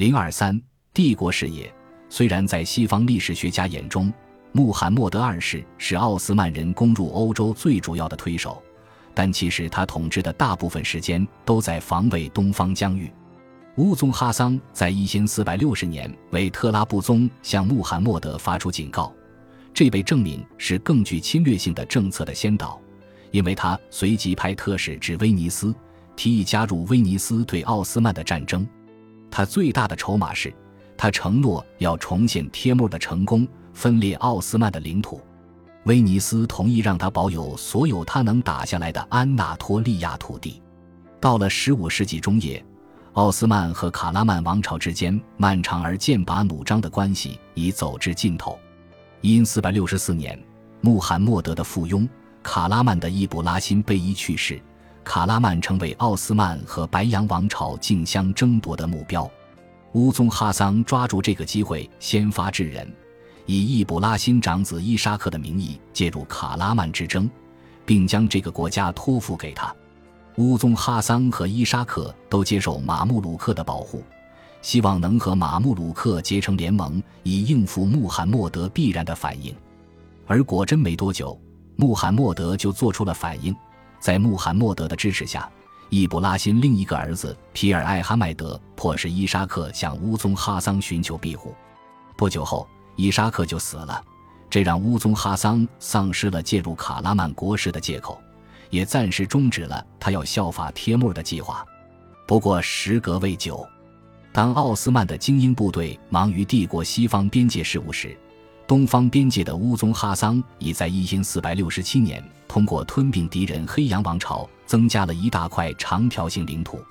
零二三，帝国事业虽然在西方历史学家眼中，穆罕默德二世是奥斯曼人攻入欧洲最主要的推手，但其实他统治的大部分时间都在防卫东方疆域。乌宗哈桑在一千四百六十年为特拉布宗向穆罕默德发出警告，这被证明是更具侵略性的政策的先导，因为他随即派特使至威尼斯，提议加入威尼斯对奥斯曼的战争。他最大的筹码是，他承诺要重现帖木儿的成功，分裂奥斯曼的领土。威尼斯同意让他保有所有他能打下来的安纳托利亚土地。到了十五世纪中叶。奥斯曼和卡拉曼王朝之间漫长而剑拔弩张的关系已走至尽头。因四百六十四年，穆罕默德的附庸卡拉曼的伊布拉辛贝伊去世，卡拉曼成为奥斯曼和白羊王朝竞相争夺的目标。乌宗哈桑抓住这个机会，先发制人，以易卜拉欣长子伊沙克的名义介入卡拉曼之争，并将这个国家托付给他。乌宗哈桑和伊沙克都接受马穆鲁克的保护，希望能和马穆鲁克结成联盟，以应付穆罕默德必然的反应。而果真没多久，穆罕默德就做出了反应。在穆罕默德的支持下，易卜拉欣另一个儿子皮尔艾哈迈德迫使伊沙克向乌宗哈桑寻求庇护。不久后，伊沙克就死了，这让乌宗哈桑丧失了介入卡拉曼国事的借口。也暂时终止了他要效法帖木儿的计划。不过时隔未久，当奥斯曼的精英部队忙于帝国西方边界事务时，东方边界的乌宗哈桑已在一千四百六七年通过吞并敌人黑羊王朝，增加了一大块长条形领土。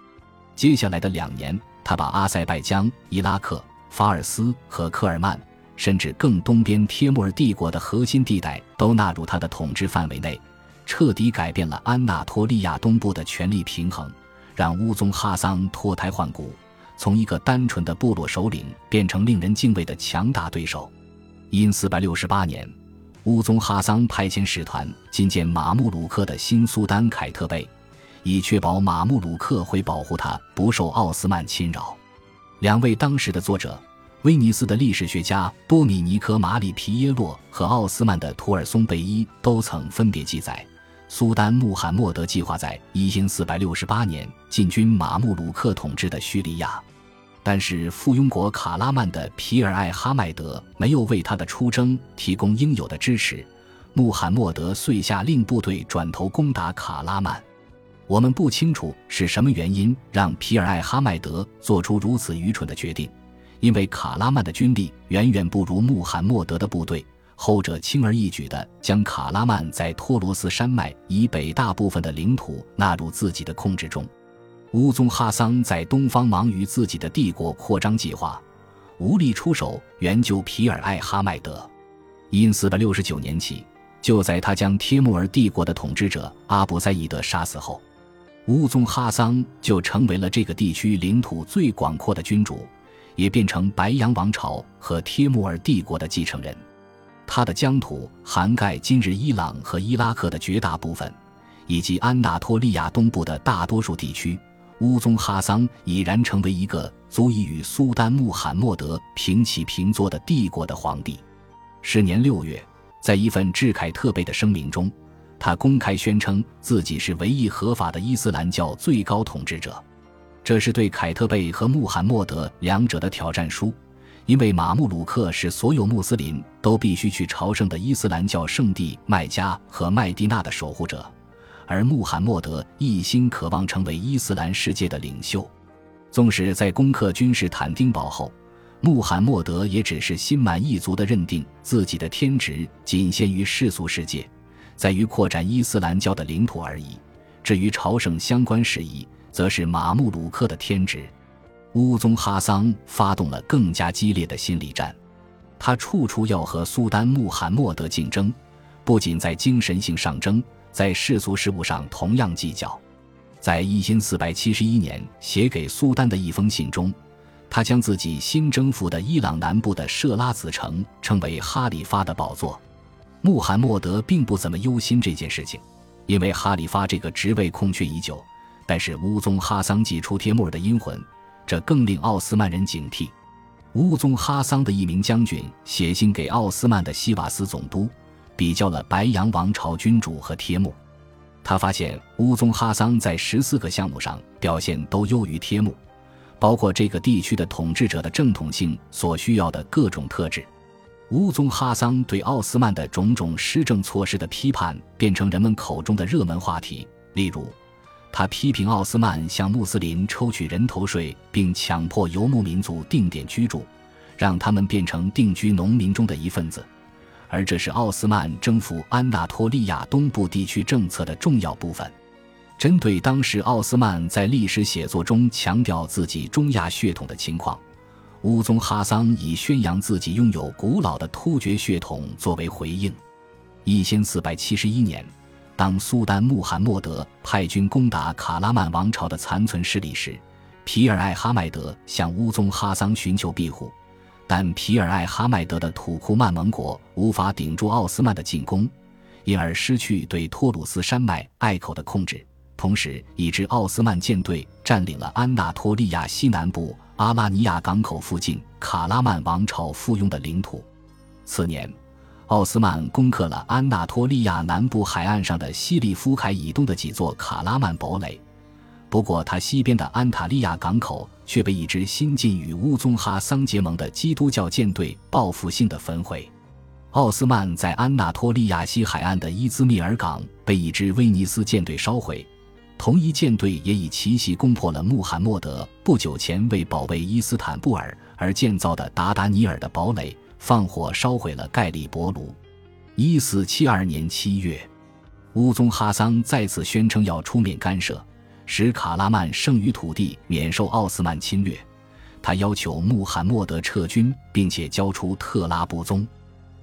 接下来的两年，他把阿塞拜疆、伊拉克、法尔斯和科尔曼，甚至更东边帖木儿帝国的核心地带都纳入他的统治范围内。彻底改变了安纳托利亚东部的权力平衡，让乌宗哈桑脱胎换骨，从一个单纯的部落首领变成令人敬畏的强大对手。因四百六十八年，乌宗哈桑派遣使团觐见马穆鲁克的新苏丹凯特贝，以确保马穆鲁克会保护他不受奥斯曼侵扰。两位当时的作者，威尼斯的历史学家多米尼科·马里皮耶洛和奥斯曼的图尔松贝伊都曾分别记载。苏丹穆罕默德计划在一千四百六十八年进军马穆鲁克统治的叙利亚，但是附庸国卡拉曼的皮尔艾哈迈德没有为他的出征提供应有的支持，穆罕默德遂下令部队转头攻打卡拉曼。我们不清楚是什么原因让皮尔艾哈迈德做出如此愚蠢的决定，因为卡拉曼的军力远远不如穆罕默德的部队。后者轻而易举地将卡拉曼在托罗斯山脉以北大部分的领土纳入自己的控制中。乌宗哈桑在东方忙于自己的帝国扩张计划，无力出手援救皮尔艾哈迈德。因四百六十九年起，就在他将帖木儿帝国的统治者阿卜塞伊德杀死后，乌宗哈桑就成为了这个地区领土最广阔的君主，也变成白羊王朝和帖木儿帝国的继承人。他的疆土涵盖今日伊朗和伊拉克的绝大部分，以及安纳托利亚东部的大多数地区。乌宗哈桑已然成为一个足以与苏丹穆罕默德平起平坐的帝国的皇帝。是年六月，在一份致凯特贝的声明中，他公开宣称自己是唯一合法的伊斯兰教最高统治者。这是对凯特贝和穆罕默德两者的挑战书。因为马穆鲁克是所有穆斯林都必须去朝圣的伊斯兰教圣地麦加和麦地那的守护者，而穆罕默德一心渴望成为伊斯兰世界的领袖。纵使在攻克君士坦丁堡后，穆罕默德也只是心满意足地认定自己的天职仅限于世俗世界，在于扩展伊斯兰教的领土而已。至于朝圣相关事宜，则是马穆鲁克的天职。乌宗哈桑发动了更加激烈的心理战，他处处要和苏丹穆罕默德竞争，不仅在精神性上争，在世俗事务上同样计较。在一千四百七十一年写给苏丹的一封信中，他将自己新征服的伊朗南部的设拉子城称为哈里发的宝座。穆罕默德并不怎么忧心这件事情，因为哈里发这个职位空缺已久，但是乌宗哈桑祭出帖木儿的阴魂。这更令奥斯曼人警惕。乌宗哈桑的一名将军写信给奥斯曼的西瓦斯总督，比较了白羊王朝君主和帖木。他发现乌宗哈桑在十四个项目上表现都优于帖木，包括这个地区的统治者的正统性所需要的各种特质。乌宗哈桑对奥斯曼的种种施政措施的批判变成人们口中的热门话题，例如。他批评奥斯曼向穆斯林抽取人头税，并强迫游牧民族定点居住，让他们变成定居农民中的一份子，而这是奥斯曼征服安纳托利亚东部地区政策的重要部分。针对当时奥斯曼在历史写作中强调自己中亚血统的情况，乌宗哈桑以宣扬自己拥有古老的突厥血统作为回应。一千四百七十一年。当苏丹穆罕默德派军攻打卡拉曼王朝的残存势力时，皮尔艾哈迈德向乌宗哈桑寻求庇护，但皮尔艾哈迈德的土库曼盟国无法顶住奥斯曼的进攻，因而失去对托鲁斯山脉隘口的控制，同时一支奥斯曼舰队占领了安纳托利亚西南部阿拉尼亚港口附近卡拉曼王朝附庸的领土。次年。奥斯曼攻克了安纳托利亚南部海岸上的西利夫海以东的几座卡拉曼堡垒，不过他西边的安塔利亚港口却被一支新晋与乌宗哈桑结盟的基督教舰队报复性的焚毁。奥斯曼在安纳托利亚西海岸的伊兹密尔港被一支威尼斯舰队烧毁，同一舰队也以奇袭攻破了穆罕默德不久前为保卫伊斯坦布尔而建造的达达尼尔的堡垒。放火烧毁了盖利伯卢。一四七二年七月，乌宗哈桑再次宣称要出面干涉，使卡拉曼剩余土地免受奥斯曼侵略。他要求穆罕默德撤军，并且交出特拉布宗。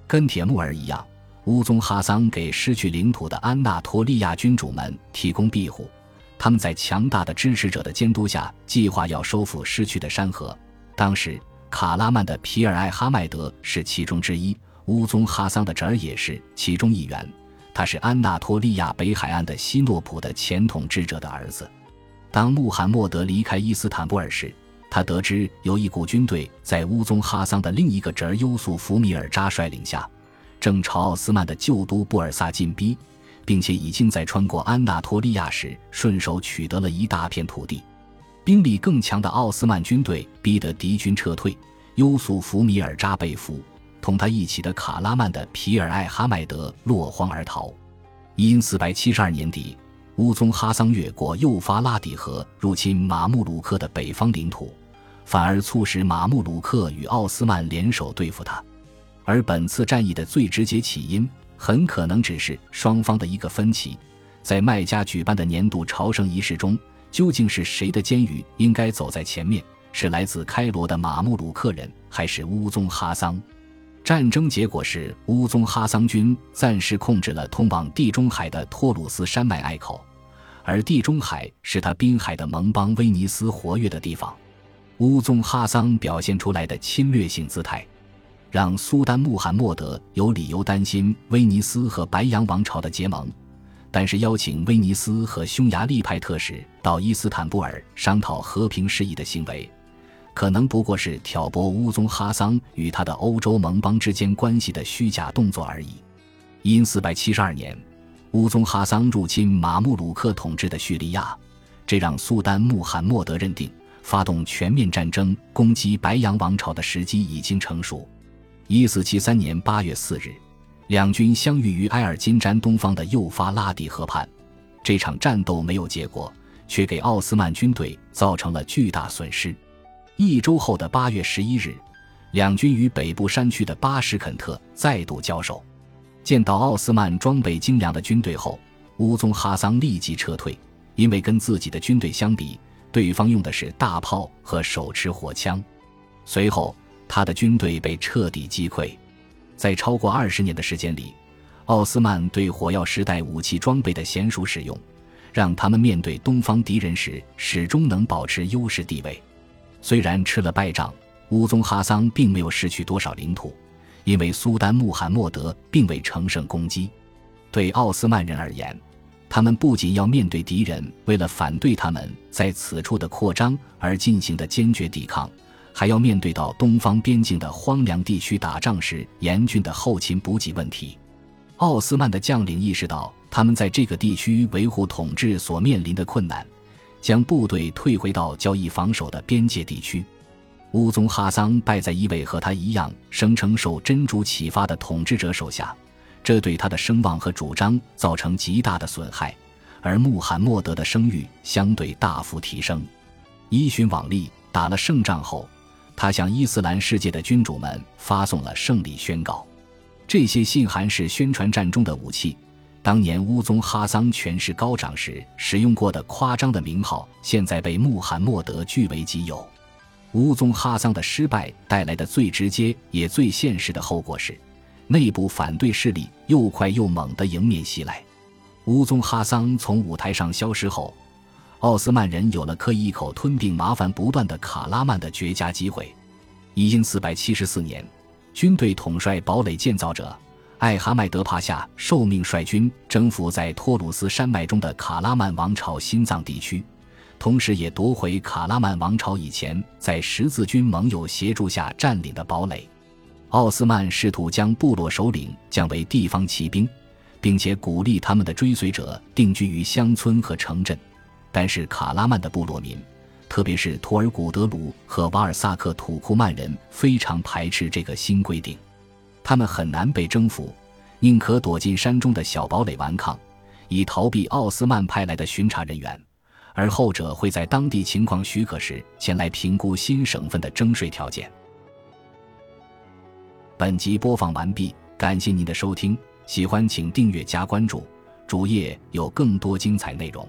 跟铁木儿一样，乌宗哈桑给失去领土的安纳托利亚君主们提供庇护。他们在强大的支持者的监督下，计划要收复失去的山河。当时。卡拉曼的皮尔艾哈迈德是其中之一，乌宗哈桑的侄儿也是其中一员。他是安纳托利亚北海岸的西诺普的前统治者的儿子。当穆罕默德离开伊斯坦布尔时，他得知有一股军队在乌宗哈桑的另一个侄儿优素福米尔扎率领下，正朝奥斯曼的旧都布尔萨进逼，并且已经在穿过安纳托利亚时顺手取得了一大片土地。兵力更强的奥斯曼军队逼得敌军撤退，优素福米尔扎被俘，同他一起的卡拉曼的皮尔艾哈迈德落荒而逃。因四百七十二年底，乌宗哈桑越过幼发拉底河入侵马穆鲁克的北方领土，反而促使马穆鲁克与奥斯曼联手对付他。而本次战役的最直接起因，很可能只是双方的一个分歧，在麦加举办的年度朝圣仪式中。究竟是谁的监狱应该走在前面？是来自开罗的马穆鲁克人，还是乌宗哈桑？战争结果是乌宗哈桑军暂时控制了通往地中海的托鲁斯山脉隘口，而地中海是他滨海的盟邦威尼斯活跃的地方。乌宗哈桑表现出来的侵略性姿态，让苏丹穆罕默德有理由担心威尼斯和白羊王朝的结盟。但是，邀请威尼斯和匈牙利派特使到伊斯坦布尔商讨和平事宜的行为，可能不过是挑拨乌宗哈桑与他的欧洲盟邦之间关系的虚假动作而已。因四百七十二年，乌宗哈桑入侵马穆鲁克统治的叙利亚，这让苏丹穆罕默德认定发动全面战争攻击白羊王朝的时机已经成熟。一四七三年八月四日。两军相遇于埃尔金詹东方的幼发拉底河畔，这场战斗没有结果，却给奥斯曼军队造成了巨大损失。一周后的八月十一日，两军于北部山区的巴什肯特再度交手。见到奥斯曼装备精良的军队后，乌宗哈桑立即撤退，因为跟自己的军队相比，对方用的是大炮和手持火枪。随后，他的军队被彻底击溃。在超过二十年的时间里，奥斯曼对火药时代武器装备的娴熟使用，让他们面对东方敌人时始终能保持优势地位。虽然吃了败仗，乌宗哈桑并没有失去多少领土，因为苏丹穆罕默德并未乘胜攻击。对奥斯曼人而言，他们不仅要面对敌人为了反对他们在此处的扩张而进行的坚决抵抗，还要面对到东方边境的荒凉地区打仗时严峻的后勤补给问题。奥斯曼的将领意识到他们在这个地区维护统治所面临的困难，将部队退回到交易防守的边界地区。乌宗哈桑败在一位和他一样声称受真主启发的统治者手下。这对他的声望和主张造成极大的损害，而穆罕默德的声誉相对大幅提升。依循往例，打了胜仗后，他向伊斯兰世界的君主们发送了胜利宣告。这些信函是宣传战中的武器。当年乌宗哈桑权势高涨时使用过的夸张的名号，现在被穆罕默德据为己有。乌宗哈桑的失败带来的最直接也最现实的后果是。内部反对势力又快又猛地迎面袭来。乌宗哈桑从舞台上消失后，奥斯曼人有了可以一口吞并麻烦不断的卡拉曼的绝佳机会。一因四百七十四年，军队统帅堡垒建造者艾哈迈德帕夏受命率军征服在托鲁斯山脉中的卡拉曼王朝心脏地区，同时也夺回卡拉曼王朝以前在十字军盟友协助下占领的堡垒。奥斯曼试图将部落首领降为地方骑兵，并且鼓励他们的追随者定居于乡村和城镇。但是卡拉曼的部落民，特别是图尔古德鲁和瓦尔萨克土库曼人，非常排斥这个新规定。他们很难被征服，宁可躲进山中的小堡垒顽抗，以逃避奥斯曼派来的巡查人员，而后者会在当地情况许可时前来评估新省份的征税条件。本集播放完毕，感谢您的收听，喜欢请订阅加关注，主页有更多精彩内容。